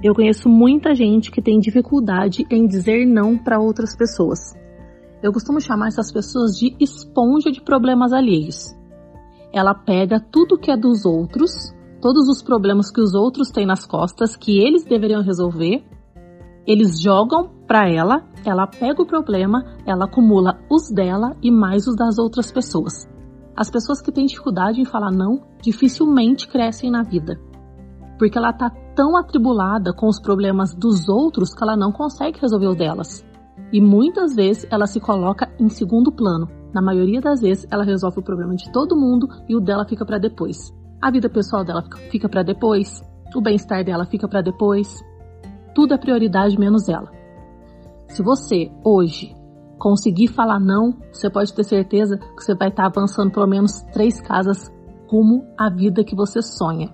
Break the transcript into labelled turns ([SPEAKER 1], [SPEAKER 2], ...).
[SPEAKER 1] Eu conheço muita gente que tem dificuldade em dizer não para outras pessoas. Eu costumo chamar essas pessoas de esponja de problemas alheios. Ela pega tudo que é dos outros, todos os problemas que os outros têm nas costas, que eles deveriam resolver, eles jogam para ela, ela pega o problema, ela acumula os dela e mais os das outras pessoas. As pessoas que têm dificuldade em falar não dificilmente crescem na vida, porque ela tá tão atribulada com os problemas dos outros que ela não consegue resolver os delas. E muitas vezes ela se coloca em segundo plano. Na maioria das vezes ela resolve o problema de todo mundo e o dela fica para depois. A vida pessoal dela fica para depois, o bem-estar dela fica para depois, tudo é prioridade menos ela. Se você hoje conseguir falar não, você pode ter certeza que você vai estar avançando pelo menos três casas rumo à vida que você sonha.